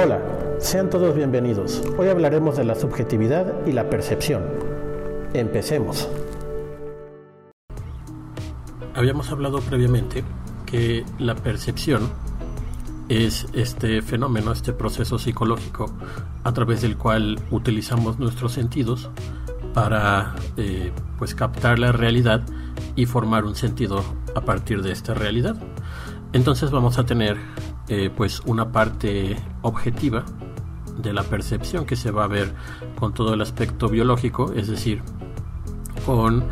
Hola, sean todos bienvenidos. Hoy hablaremos de la subjetividad y la percepción. Empecemos. Habíamos hablado previamente que la percepción es este fenómeno, este proceso psicológico a través del cual utilizamos nuestros sentidos para eh, pues captar la realidad y formar un sentido a partir de esta realidad. Entonces vamos a tener eh, pues una parte objetiva de la percepción que se va a ver con todo el aspecto biológico, es decir, con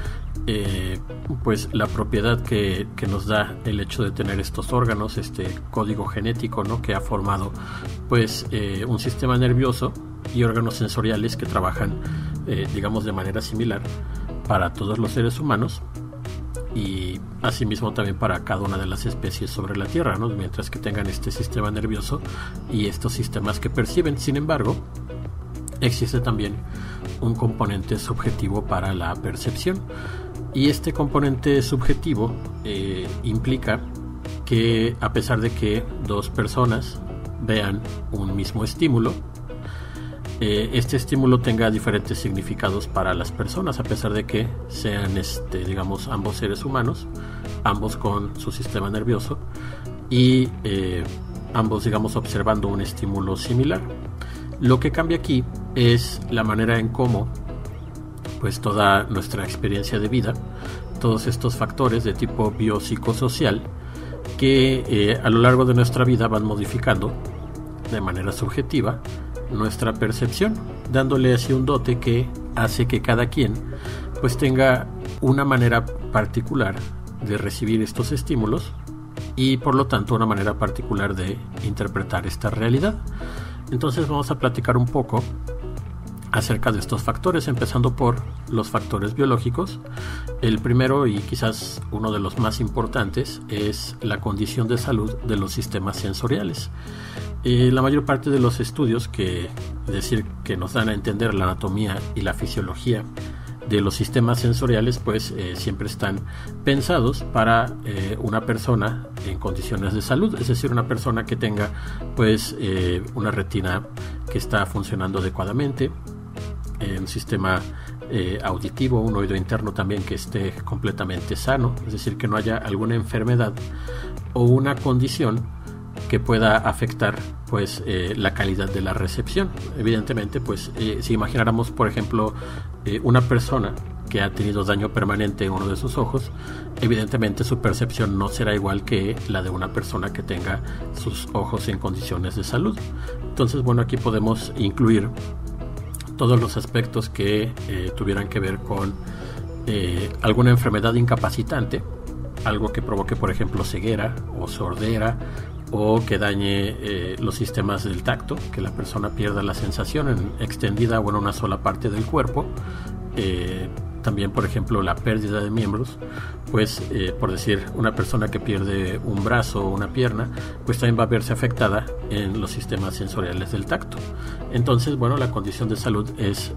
eh, pues la propiedad que, nos da el hecho de tener estos órganos, este código genético ¿no? que ha formado pues eh, un sistema nervioso y órganos sensoriales que trabajan digamos de manera similar para todos los seres humanos y asimismo también para cada una de las especies sobre la Tierra, ¿no? mientras que tengan este sistema nervioso y estos sistemas que perciben. Sin embargo, existe también un componente subjetivo para la percepción y este componente subjetivo eh, implica que a pesar de que dos personas vean un mismo estímulo, eh, este estímulo tenga diferentes significados para las personas, a pesar de que sean, este, digamos, ambos seres humanos, ambos con su sistema nervioso y eh, ambos, digamos, observando un estímulo similar. Lo que cambia aquí es la manera en cómo, pues, toda nuestra experiencia de vida, todos estos factores de tipo biopsicosocial, que eh, a lo largo de nuestra vida van modificando de manera subjetiva nuestra percepción, dándole así un dote que hace que cada quien pues tenga una manera particular de recibir estos estímulos y por lo tanto una manera particular de interpretar esta realidad. Entonces vamos a platicar un poco acerca de estos factores, empezando por los factores biológicos. El primero y quizás uno de los más importantes es la condición de salud de los sistemas sensoriales. Eh, la mayor parte de los estudios que decir que nos dan a entender la anatomía y la fisiología de los sistemas sensoriales pues eh, siempre están pensados para eh, una persona en condiciones de salud es decir una persona que tenga pues una retina que está funcionando adecuadamente un sistema auditivo un oído interno también que esté completamente sano es decir que no haya alguna enfermedad o una condición que pueda afectar pues eh, la calidad de la recepción. Evidentemente pues eh, si imagináramos por ejemplo eh, una persona que ha tenido daño permanente en uno de sus ojos evidentemente su percepción no será igual que la de una persona que tenga sus ojos en condiciones de salud. Entonces bueno aquí podemos incluir todos los aspectos que tuvieran que ver con alguna enfermedad incapacitante algo que provoque por ejemplo ceguera o sordera o que dañe eh, los sistemas del tacto, que la persona pierda la sensación en extendida o en una sola parte del cuerpo. Eh, también, por ejemplo, la pérdida de miembros, pues eh, por decir, una persona que pierde un brazo o una pierna, pues también va a verse afectada en los sistemas sensoriales del tacto. Entonces, bueno, la condición de salud es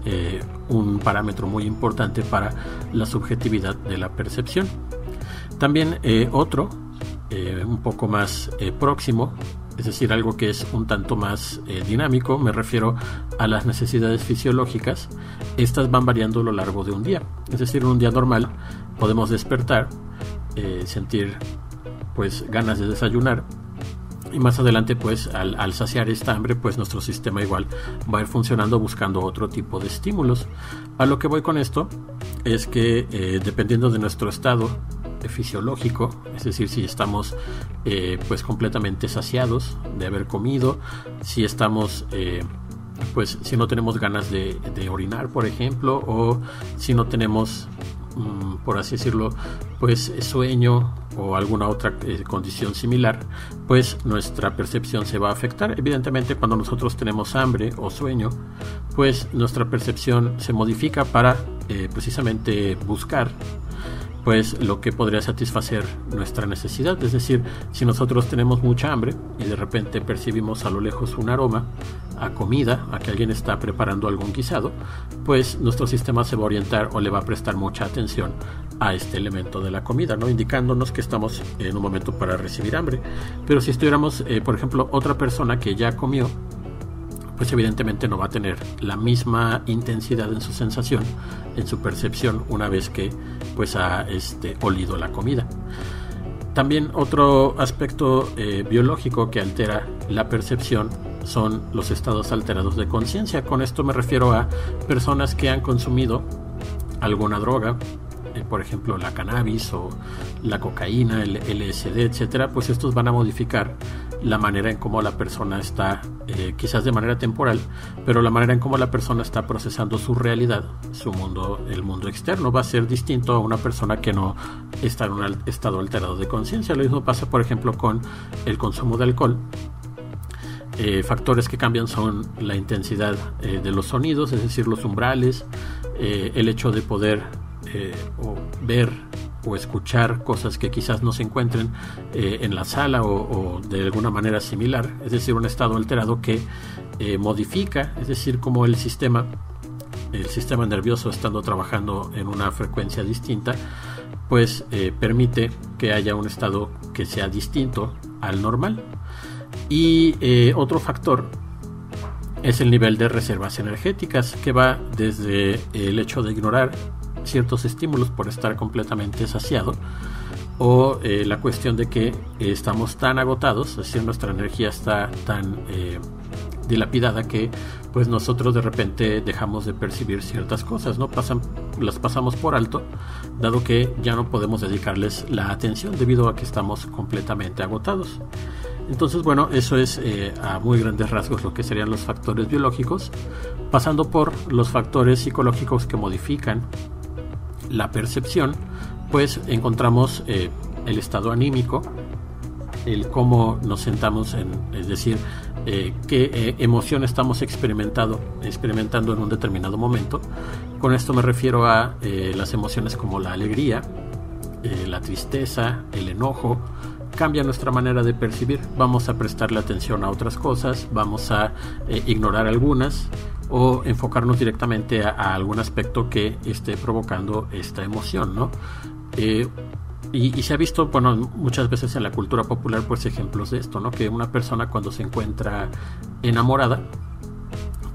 un parámetro muy importante para la subjetividad de la percepción. También otro eh, un poco más eh, próximo, es decir, algo que es un tanto más eh, dinámico, me refiero a las necesidades fisiológicas, estas van variando a lo largo de un día. Es decir, en un día normal podemos despertar, sentir pues ganas de desayunar y más adelante pues al, saciar esta hambre pues nuestro sistema igual va a ir funcionando buscando otro tipo de estímulos a lo que voy con esto es que dependiendo de nuestro estado fisiológico, es decir, si estamos eh, pues completamente saciados de haber comido, si estamos eh, pues si no tenemos ganas de, orinar, por ejemplo, o si no tenemos, mm, por así decirlo, pues sueño o alguna otra eh, condición similar, pues nuestra percepción se va a afectar. Evidentemente, cuando nosotros tenemos hambre o sueño, pues nuestra percepción se modifica para precisamente buscar pues lo que podría satisfacer nuestra necesidad. Es decir, si nosotros tenemos mucha hambre y de repente percibimos a lo lejos un aroma a comida, a que alguien está preparando algún guisado, pues nuestro sistema se va a orientar o le va a prestar mucha atención a este elemento de la comida, ¿no? indicándonos que estamos en un momento para recibir hambre. Pero si estuviéramos, eh, por ejemplo, otra persona que ya comió, pues evidentemente no va a tener la misma intensidad en su sensación, en su percepción, una vez que pues ha este, olido la comida. También otro aspecto eh, biológico que altera la percepción son los estados alterados de conciencia. Con esto me refiero a personas que han consumido alguna droga, por ejemplo la cannabis o la cocaína, el LSD, etcétera, pues estos van a modificar la manera en cómo la persona está, eh, quizás de manera temporal, pero la manera en cómo la persona está procesando su realidad, su mundo, el mundo externo, va a ser distinto a una persona que no está en un estado alterado de conciencia. Lo mismo pasa, por ejemplo, con el consumo de alcohol. Eh, factores que cambian son la intensidad de los sonidos, es decir, los umbrales, el hecho de poder eh, o ver o escuchar cosas que quizás no se encuentren eh, en la sala o, de alguna manera similar, es decir, un estado alterado que eh, modifica, es decir, como el sistema, el sistema nervioso estando trabajando en una frecuencia distinta, pues permite que haya un estado que sea distinto al normal. Y otro factor es el nivel de reservas energéticas que va desde el hecho de ignorar ciertos estímulos por estar completamente saciado o eh, la cuestión de que estamos tan agotados, es nuestra energía está tan eh, dilapidada que pues nosotros de repente dejamos de percibir ciertas cosas, ¿no? Pasan, las pasamos por alto, dado que ya no podemos dedicarles la atención debido a que estamos completamente agotados. Entonces, bueno, eso es eh, a muy grandes rasgos lo que serían los factores biológicos, pasando por los factores psicológicos que modifican la percepción, pues encontramos eh, el estado anímico, el cómo nos sentamos en, es decir, eh, qué eh, emoción estamos experimentando, experimentando en un determinado momento. Con esto me refiero a las emociones como la alegría, la tristeza, el enojo, cambia nuestra manera de percibir. Vamos a prestarle atención a otras cosas, vamos a ignorar algunas o enfocarnos directamente a, algún aspecto que esté provocando esta emoción, ¿no? Eh, y, y, se ha visto, bueno, muchas veces en la cultura popular, pues ejemplos de esto, ¿no? Que una persona cuando se encuentra enamorada,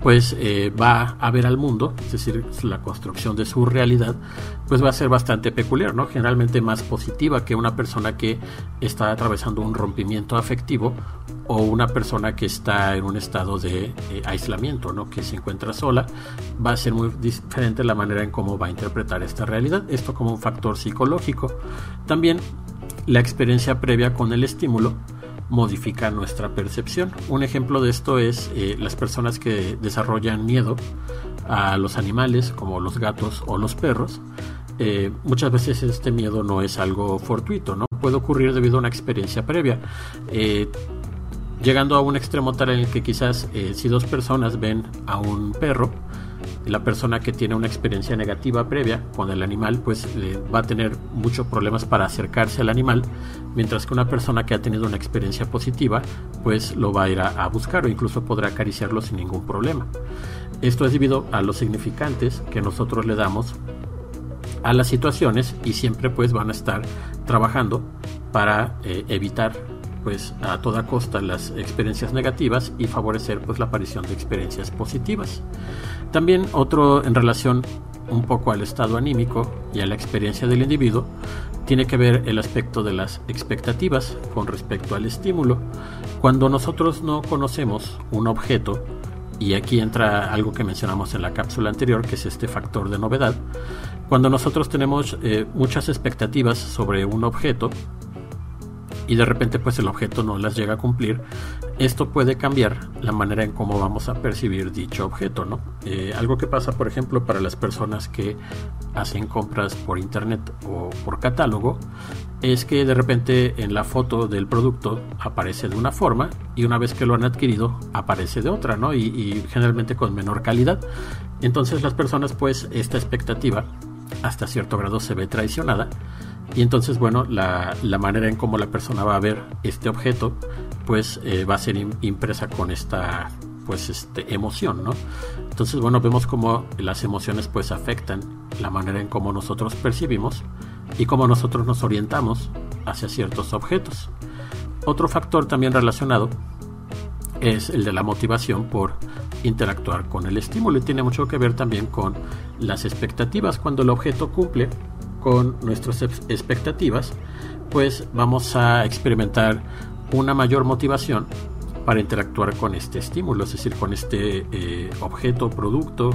pues eh, va a ver al mundo, es decir, la construcción de su realidad, pues va a ser bastante peculiar, ¿no? Generalmente más positiva que una persona que está atravesando un rompimiento afectivo o una persona que está en un estado de eh, aislamiento, ¿no? Que se encuentra sola, va a ser muy diferente la manera en cómo va a interpretar esta realidad, esto como un factor psicológico. También la experiencia previa con el estímulo modifica nuestra percepción. Un ejemplo de esto es eh, las personas que desarrollan miedo a los animales como los gatos o los perros. Eh, muchas veces este miedo no es algo fortuito, ¿no? Puede ocurrir debido a una experiencia previa. Eh, llegando a un extremo tal en el que quizás si dos personas ven a un perro, la persona que tiene una experiencia negativa previa con el animal pues va a tener muchos problemas para acercarse al animal mientras que una persona que ha tenido una experiencia positiva pues lo va a ir a, buscar o incluso podrá acariciarlo sin ningún problema esto es debido a los significantes que nosotros le damos a las situaciones y siempre pues van a estar trabajando para eh, evitar pues a toda costa las experiencias negativas y favorecer pues la aparición de experiencias positivas. También otro en relación un poco al estado anímico y a la experiencia del individuo tiene que ver el aspecto de las expectativas con respecto al estímulo. Cuando nosotros no conocemos un objeto, y aquí entra algo que mencionamos en la cápsula anterior, que es este factor de novedad, cuando nosotros tenemos eh, muchas expectativas sobre un objeto, y de repente pues el objeto no las llega a cumplir, esto puede cambiar la manera en cómo vamos a percibir dicho objeto, ¿no? Eh, algo que pasa, por ejemplo, para las personas que hacen compras por internet o por catálogo, es que de repente en la foto del producto aparece de una forma y una vez que lo han adquirido aparece de otra, ¿no? Y, y generalmente con menor calidad. Entonces las personas pues esta expectativa hasta cierto grado se ve traicionada y entonces, bueno, la, manera en cómo la persona va a ver este objeto, pues eh, va a ser impresa con esta pues este emoción, ¿no? Entonces, bueno, vemos cómo las emociones pues afectan la manera en cómo nosotros percibimos y cómo nosotros nos orientamos hacia ciertos objetos. Otro factor también relacionado es el de la motivación por interactuar con el estímulo y tiene mucho que ver también con las expectativas. Cuando el objeto cumple con nuestras expectativas, pues vamos a experimentar una mayor motivación para interactuar con este estímulo, es decir, con este eh, objeto, producto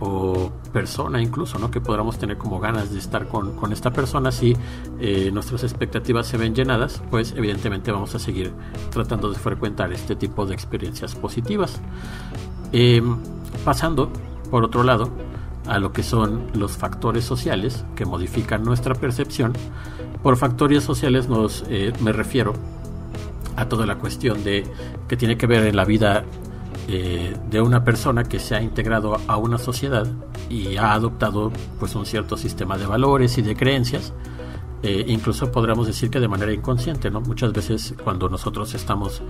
o persona incluso, ¿no? Que podamos tener como ganas de estar con, esta persona. Si eh, nuestras expectativas se ven llenadas, pues evidentemente vamos a seguir tratando de frecuentar este tipo de experiencias positivas. Em, pasando, por otro lado, a lo que son los factores sociales que modifican nuestra percepción. Por factores sociales nos, eh, me refiero a toda la cuestión de que tiene que ver en la vida eh, de una persona que se ha integrado a una sociedad y ha adoptado pues un cierto sistema de valores y de creencias eh, incluso podríamos decir que de manera inconsciente, ¿no? Muchas veces cuando nosotros estamos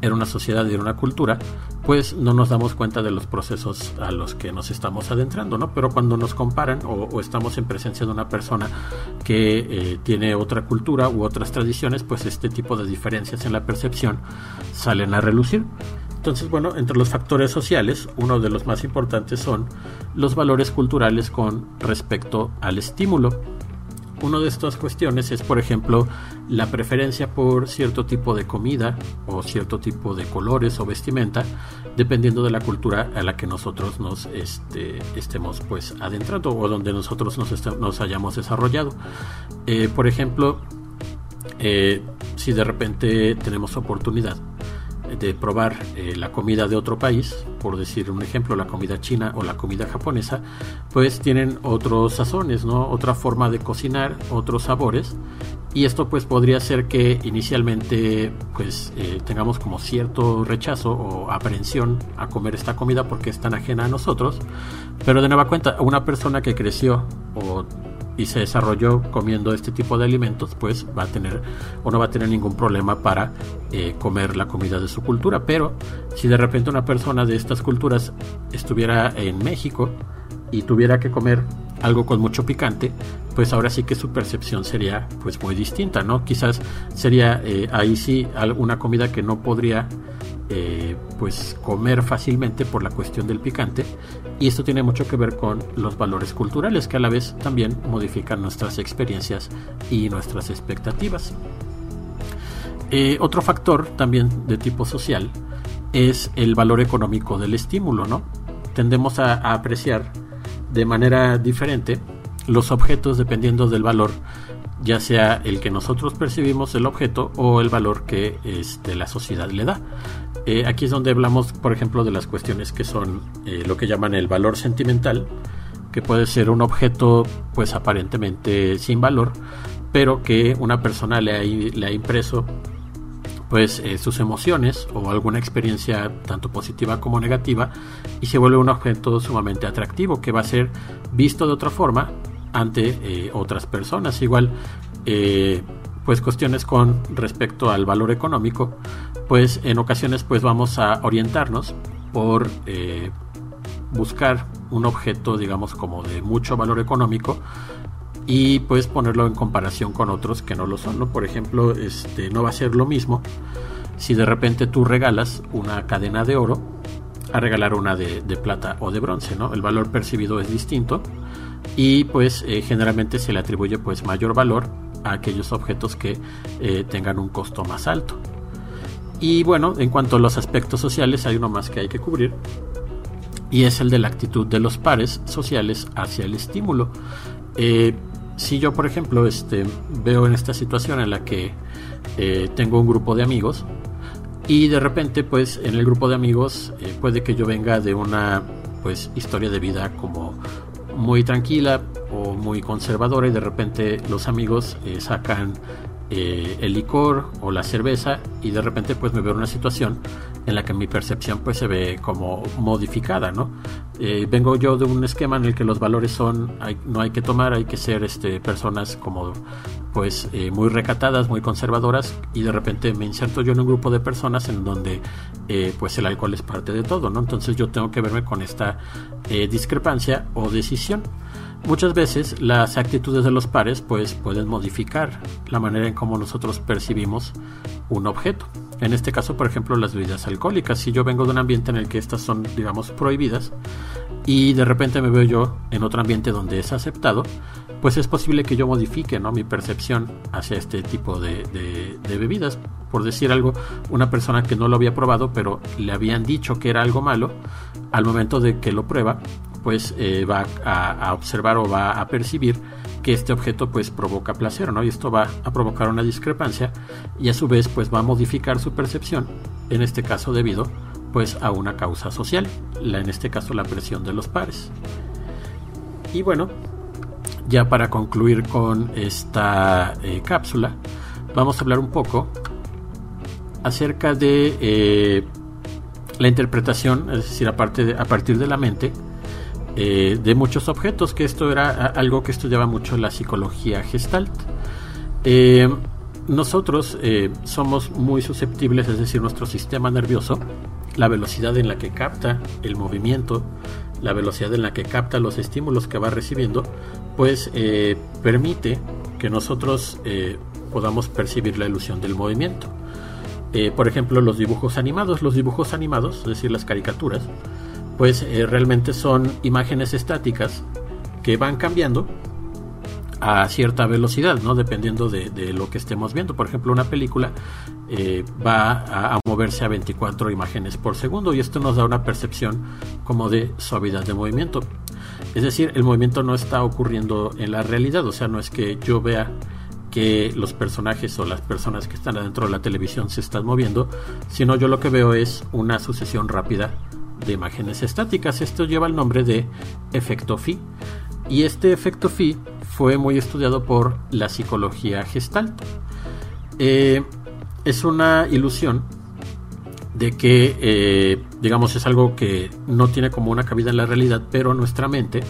en una sociedad y en una cultura, pues no nos damos cuenta de los procesos a los que nos estamos adentrando, ¿no? Pero cuando nos comparan o, estamos en presencia de una persona que eh, tiene otra cultura u otras tradiciones, pues este tipo de diferencias en la percepción salen a relucir. Entonces, bueno, entre los factores sociales, uno de los más importantes son los valores culturales con respecto al estímulo. Una de estas cuestiones es, por ejemplo, la preferencia por cierto tipo de comida o cierto tipo de colores o vestimenta, dependiendo de la cultura a la que nosotros nos este, estemos pues adentrando o donde nosotros nos, hayamos desarrollado. Eh, por ejemplo, eh, si de repente tenemos oportunidad de probar eh, la comida de otro país, por decir un ejemplo, la comida china o la comida japonesa, pues tienen otros sazones, ¿no? Otra forma de cocinar, otros sabores. Y esto pues podría ser que inicialmente pues eh, tengamos como cierto rechazo o aprehensión a comer esta comida porque es tan ajena a nosotros. Pero de nueva cuenta, una persona que creció o y se desarrolló comiendo este tipo de alimentos, pues va a tener o no va a tener ningún problema para eh, comer la comida de su cultura. Pero si de repente una persona de estas culturas estuviera en México y tuviera que comer algo con mucho picante, pues ahora sí que su percepción sería pues muy distinta, ¿no? Quizás sería eh, ahí sí alguna comida que no podría eh, pues comer fácilmente por la cuestión del picante y esto tiene mucho que ver con los valores culturales que a la vez también modifican nuestras experiencias y nuestras expectativas. Eh, otro factor también de tipo social es el valor económico del estímulo, ¿no? Tendemos a apreciar de manera diferente los objetos dependiendo del valor ya sea el que nosotros percibimos el objeto o el valor que este, la sociedad le da. Eh, aquí es donde hablamos, por ejemplo, de las cuestiones que son eh, lo que llaman el valor sentimental, que puede ser un objeto pues aparentemente sin valor, pero que una persona le ha, le ha impreso pues eh, sus emociones o alguna experiencia tanto positiva como negativa y se vuelve un objeto sumamente atractivo que va a ser visto de otra forma ante otras personas. Igual pues cuestiones con respecto al valor económico, pues en ocasiones pues vamos a orientarnos por eh, buscar un objeto digamos como de mucho valor económico y pues ponerlo en comparación con otros que no lo son, ¿no? Por ejemplo, este no va a ser lo mismo si de repente tú regalas una cadena de oro a regalar una de, plata o de bronce, ¿no? El valor percibido es distinto y pues eh, generalmente se le atribuye pues mayor valor a aquellos objetos que eh, tengan un costo más alto. Y bueno, en cuanto a los aspectos sociales, hay uno más que hay que cubrir, y es el de la actitud de los pares sociales hacia el estímulo. Eh, si yo, por ejemplo, este, veo en esta situación en la que eh, tengo un grupo de amigos, y de repente, pues en el grupo de amigos puede que yo venga de una pues historia de vida como muy tranquila o muy conservadora y de repente los amigos eh, sacan eh, el licor o la cerveza y de repente pues me veo en una situación en la que mi percepción pues se ve como modificada, ¿no? Eh, vengo yo de un esquema en el que los valores son, no hay que tomar, hay que ser este, personas como pues muy recatadas, muy conservadoras y de repente me inserto yo en un grupo de personas en donde pues el alcohol es parte de todo, ¿no? Entonces yo tengo que verme con esta discrepancia o decisión. Muchas veces las actitudes de los pares pues pueden modificar la manera en cómo nosotros percibimos un objeto. En este caso, por ejemplo, las bebidas alcohólicas. Si yo vengo de un ambiente en el que estas son, digamos, prohibidas y de repente me veo yo en otro ambiente donde es aceptado, pues es posible que yo modifique ¿no? mi percepción hacia este tipo de, bebidas. Por decir algo, una persona que no lo había probado, pero le habían dicho que era algo malo, al momento de que lo prueba, pues eh, va a, observar o va a percibir que este objeto pues provoca placer, ¿no? Y esto va a provocar una discrepancia y a su vez pues va a modificar su percepción, en este caso debido pues a una causa social, la, en este caso la presión de los pares. Y bueno, ya para concluir con esta eh, cápsula, vamos a hablar un poco acerca de eh, la interpretación, es decir, a, a partir de la mente, eh, de muchos objetos, que esto era algo que estudiaba mucho la psicología gestalt. nosotros somos muy susceptibles, es decir, nuestro sistema nervioso, la velocidad en la que capta el movimiento, la velocidad en la que capta los estímulos que va recibiendo, pues eh, permite que nosotros eh, podamos percibir la ilusión del movimiento. Eh, por ejemplo, los dibujos animados, los dibujos animados, es decir, las caricaturas, pues realmente son imágenes estáticas que van cambiando a cierta velocidad, ¿no? Dependiendo de, lo que estemos viendo. Por ejemplo, una película eh, va a, moverse a 24 imágenes por segundo y esto nos da una percepción como de suavidad de movimiento. Es decir, el movimiento no está ocurriendo en la realidad, o sea, no es que yo vea que los personajes o las personas que están adentro de la televisión se están moviendo, sino yo lo que veo es una sucesión rápida de imágenes estáticas. Esto lleva el nombre de efecto phi. Y este efecto phi fue muy estudiado por la psicología gestalt. Eh, es una ilusión de que, eh, digamos, es algo que no tiene como una cabida en la realidad, pero nuestra mente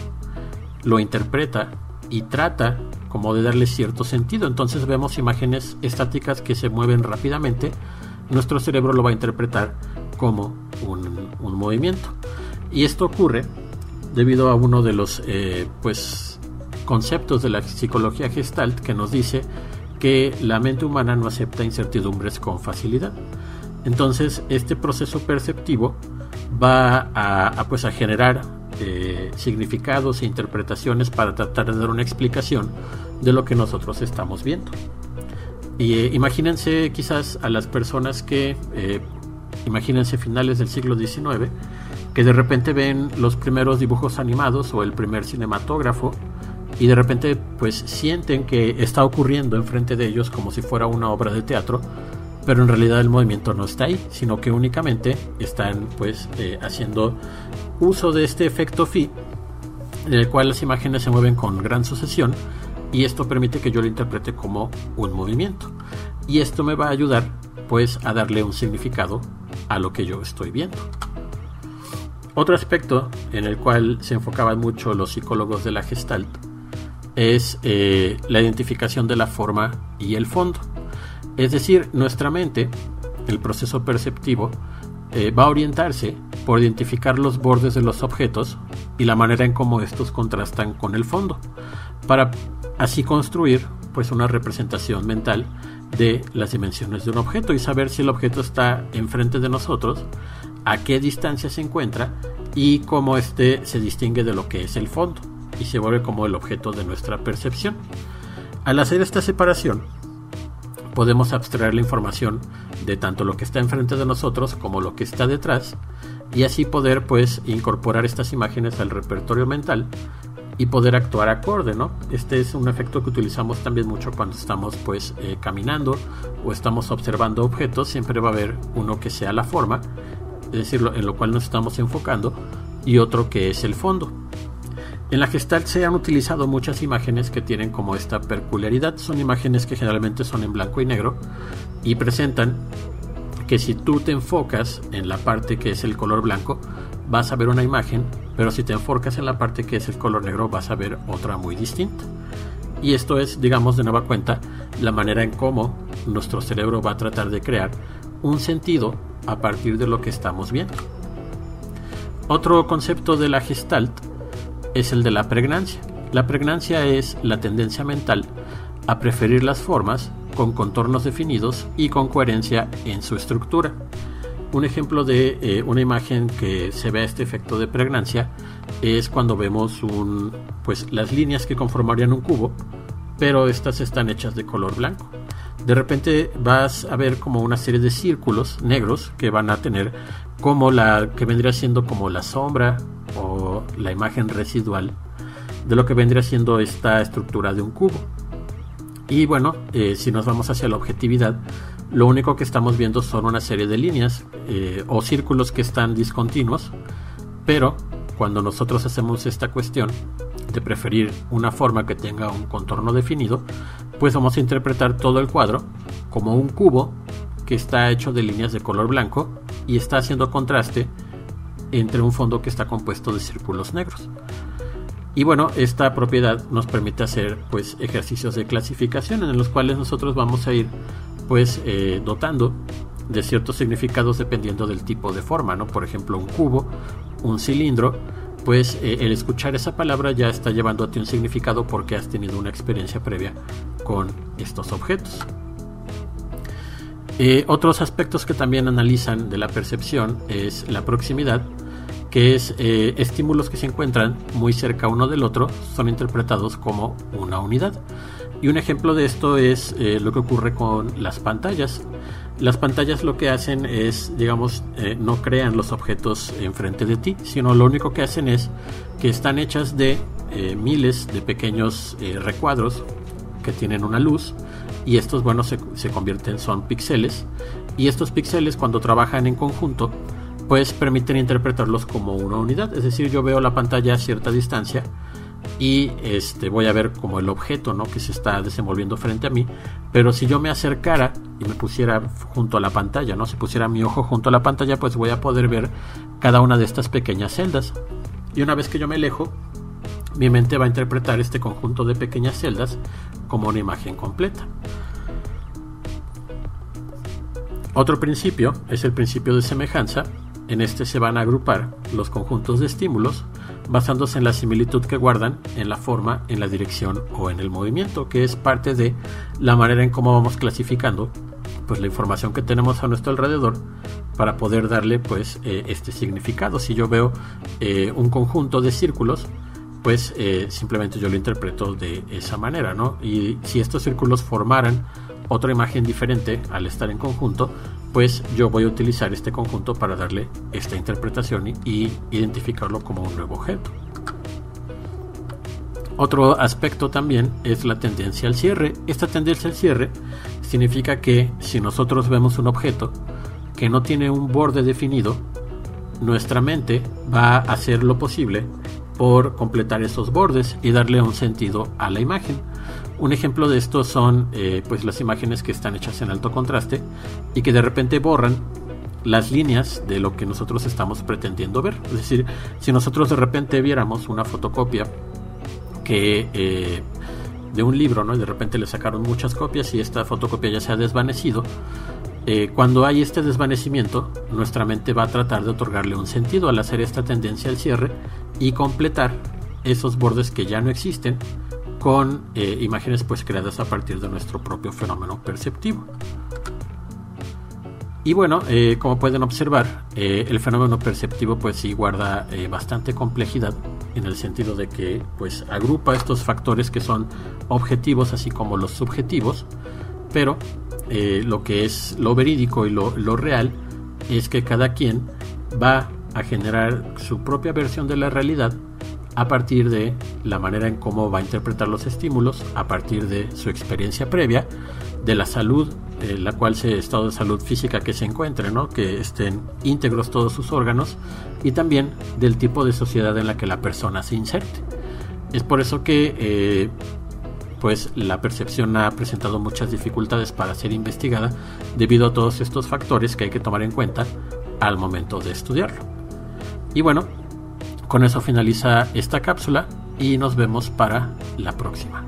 lo interpreta y trata como de darle cierto sentido. Entonces vemos imágenes estáticas que se mueven rápidamente, nuestro cerebro lo va a interpretar como un, movimiento. Y esto ocurre debido a uno de los, eh, pues, conceptos de la psicología gestalt que nos dice que la mente humana no acepta incertidumbres con facilidad. Entonces, este proceso perceptivo va a, pues, a generar eh, significados e interpretaciones para tratar de dar una explicación de lo que nosotros estamos viendo. Y eh, imagínense quizás a las personas que, imagínense finales del siglo XIX, que de repente ven los primeros dibujos animados o el primer cinematógrafo y de repente pues sienten que está ocurriendo enfrente de ellos como si fuera una obra de teatro, pero en realidad el movimiento no está ahí, sino que únicamente están pues eh, haciendo uso de este efecto phi, en el cual las imágenes se mueven con gran sucesión y esto permite que yo lo interprete como un movimiento. Y esto me va a ayudar pues a darle un significado a lo que yo estoy viendo. Otro aspecto en el cual se enfocaban mucho los psicólogos de la Gestalt es eh, la identificación de la forma y el fondo. Es decir, nuestra mente, el proceso perceptivo, eh, va a orientarse por identificar los bordes de los objetos y la manera en cómo estos contrastan con el fondo, para así construir pues una representación mental de las dimensiones de un objeto y saber si el objeto está enfrente de nosotros, a qué distancia se encuentra y cómo éste se distingue de lo que es el fondo y se vuelve como el objeto de nuestra percepción. Al hacer esta separación, podemos abstraer la información de tanto lo que está enfrente de nosotros como lo que está detrás y así poder pues incorporar estas imágenes al repertorio mental y poder actuar acorde, ¿no? Este es un efecto que utilizamos también mucho cuando estamos pues eh, caminando o estamos observando objetos, siempre va a haber uno que sea la forma, es decir, en lo cual nos estamos enfocando y otro que es el fondo. En la Gestalt se han utilizado muchas imágenes que tienen como esta peculiaridad. Son imágenes que generalmente son en blanco y negro y presentan que si tú te enfocas en la parte que es el color blanco, vas a ver una imagen, pero si te enfocas en la parte que es el color negro, vas a ver otra muy distinta. Y esto es, digamos, de nueva cuenta, la manera en cómo nuestro cerebro va a tratar de crear un sentido a partir de lo que estamos viendo. Otro concepto de la Gestalt es el de la pregnancia. La pregnancia es la tendencia mental a preferir las formas con contornos definidos y con coherencia en su estructura. Un ejemplo de eh, una imagen que se ve este efecto de pregnancia es cuando vemos un, pues, las líneas que conformarían un cubo, pero estas están hechas de color blanco. De repente vas a ver como una serie de círculos negros que van a tener como la que vendría siendo como la sombra o la imagen residual de lo que vendría siendo esta estructura de un cubo. Y bueno, eh, si nos vamos hacia la objetividad, lo único que estamos viendo son una serie de líneas eh, o círculos que están discontinuos, pero cuando nosotros hacemos esta cuestión de preferir una forma que tenga un contorno definido, pues vamos a interpretar todo el cuadro como un cubo que está hecho de líneas de color blanco y está haciendo contraste entre un fondo que está compuesto de círculos negros. Y bueno, esta propiedad nos permite hacer pues ejercicios de clasificación en los cuales nosotros vamos a ir pues dotando de ciertos significados dependiendo del tipo de forma, ¿no? Por ejemplo, un cubo, un cilindro, pues eh, el escuchar esa palabra ya está ti un significado porque has tenido una experiencia previa con estos objetos. Eh, otros aspectos que también analizan de la percepción es la proximidad, que es estímulos que se encuentran muy cerca uno del otro son interpretados como una unidad. Y un ejemplo de esto es eh, lo que ocurre con las pantallas. Las pantallas lo que hacen es, digamos, eh, no crean los objetos enfrente de ti, sino lo único que hacen es que están hechas de eh, miles de pequeños recuadros que tienen una luz y estos, bueno, se, se convierten, son píxeles y estos píxeles cuando trabajan en conjunto pues permiten interpretarlos como una unidad, es decir, yo veo la pantalla a cierta distancia y este voy a ver como el objeto ¿no? que se está desenvolviendo frente a mí. Pero si yo me acercara y me pusiera junto a la pantalla no si pusiera mi ojo junto a la pantalla pues voy a poder ver cada una de estas pequeñas celdas. Y una vez que yo me alejo mi mente va a interpretar este conjunto de pequeñas celdas como una imagen completa. Otro principio es el principio de semejanza. En este se van a agrupar los conjuntos de estímulos basándose en la similitud que guardan en la forma, en la dirección o en el movimiento, que es parte de la manera en cómo vamos clasificando pues la información que tenemos a nuestro alrededor para poder darle pues eh, este significado. Si yo veo eh, un conjunto de círculos, pues eh, simplemente yo lo interpreto de esa manera, ¿no? Y si estos círculos formaran otra imagen diferente al estar en conjunto, pues yo voy a utilizar este conjunto para darle esta interpretación y, identificarlo como un nuevo objeto. Otro aspecto también es la tendencia al cierre. Esta tendencia al cierre significa que si nosotros vemos un objeto que no tiene un borde definido, nuestra mente va a hacer lo posible por completar esos bordes y darle un sentido a la imagen. Un ejemplo de esto son eh, pues las imágenes que están hechas en alto contraste y que de repente borran las líneas de lo que nosotros estamos pretendiendo ver. Es decir, si nosotros de repente viéramos una fotocopia que eh, de un libro, ¿no? Y de repente le sacaron muchas copias y esta fotocopia ya se ha desvanecido. Eh, cuando hay este desvanecimiento, nuestra mente va a tratar de otorgarle un sentido al hacer esta tendencia al cierre y completar esos bordes que ya no existen con eh, imágenes pues creadas a partir de nuestro propio fenómeno perceptivo. Y bueno, eh, como pueden observar, eh, el fenómeno perceptivo pues sí guarda bastante complejidad en el sentido de que pues agrupa estos factores que son objetivos así como los subjetivos, pero lo que es lo verídico y lo, lo real es que cada quien va a generar su propia versión de la realidad a partir de la manera en cómo va a interpretar los estímulos, a partir de su experiencia previa, de la salud, eh, la cual se estado de salud física que se encuentre, ¿no? que estén íntegros todos sus órganos, y también del tipo de sociedad en la que la persona se inserte. Es por eso que eh, pues la percepción ha presentado muchas dificultades para ser investigada debido a todos estos factores que hay que tomar en cuenta al momento de estudiarlo. Y bueno, con eso finaliza esta cápsula y nos vemos para la próxima.